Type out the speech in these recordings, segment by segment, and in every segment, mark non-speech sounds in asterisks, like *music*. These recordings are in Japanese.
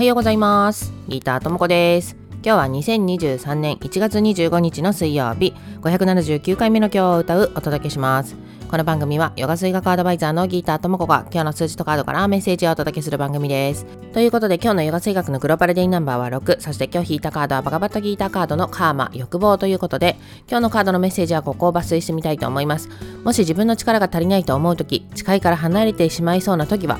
はようございます。ギターともこです。今日は2023年1月25日の水曜日。579回目の今日を歌う。お届けします。この番組はヨガ水学アドバイザーのギーターともこが今日の数字とカードからメッセージをお届けする番組です。ということで今日のヨガ水学のグローバルデイナンバーは6、そして今日引いたカードはバカバッタギーターカードのカーマ、欲望ということで今日のカードのメッセージはここを抜粋してみたいと思います。もし自分の力が足りないと思うとき、近いから離れてしまいそうなときは、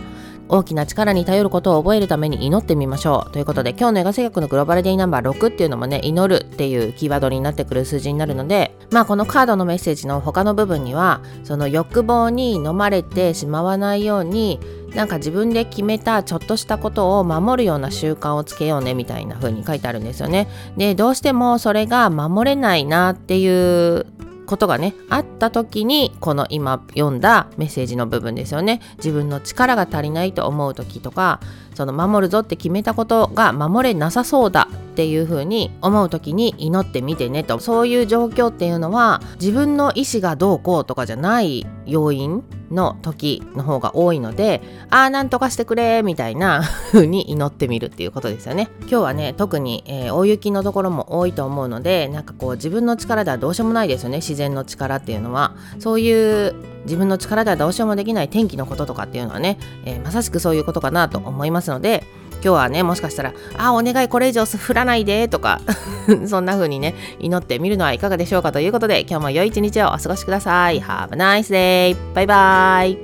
大きな力に頼ることを覚えるために祈ってみましょうということで今日の映画性学のグローバルデイナンバー6っていうのもね祈るっていうキーワードになってくる数字になるのでまあこのカードのメッセージの他の部分にはその欲望に飲まれてしまわないようになんか自分で決めたちょっとしたことを守るような習慣をつけようねみたいな風に書いてあるんですよね。でどうしてもそれが守れないなっていうことがねあった時にこの今読んだメッセージの部分ですよね。自分の力が足りないと思う時とかその守るぞって決めたことが守れなさそうだっていう風に思う時に祈ってみてねと。そういう状況っていうのは自分の意思がどうこうとかじゃない要因の時の方が多いのでああなんとかしてくれみたいな風に祈ってみるっていうことですよね。今日はね特に、えー、大雪のところも多いと思うのでなんかこう自分の力ではどうしようもないですよね。自然の力っていうのは。そういう自分の力ではどうしようもできない天気のこととかっていうのはね、えー、まさしくそういうことかなと思いますので今日はねもしかしたら「あお願いこれ以上降らないで」とか *laughs* そんな風にね祈ってみるのはいかがでしょうかということで今日も良い一日をお過ごしください Have a nice day! バイバイ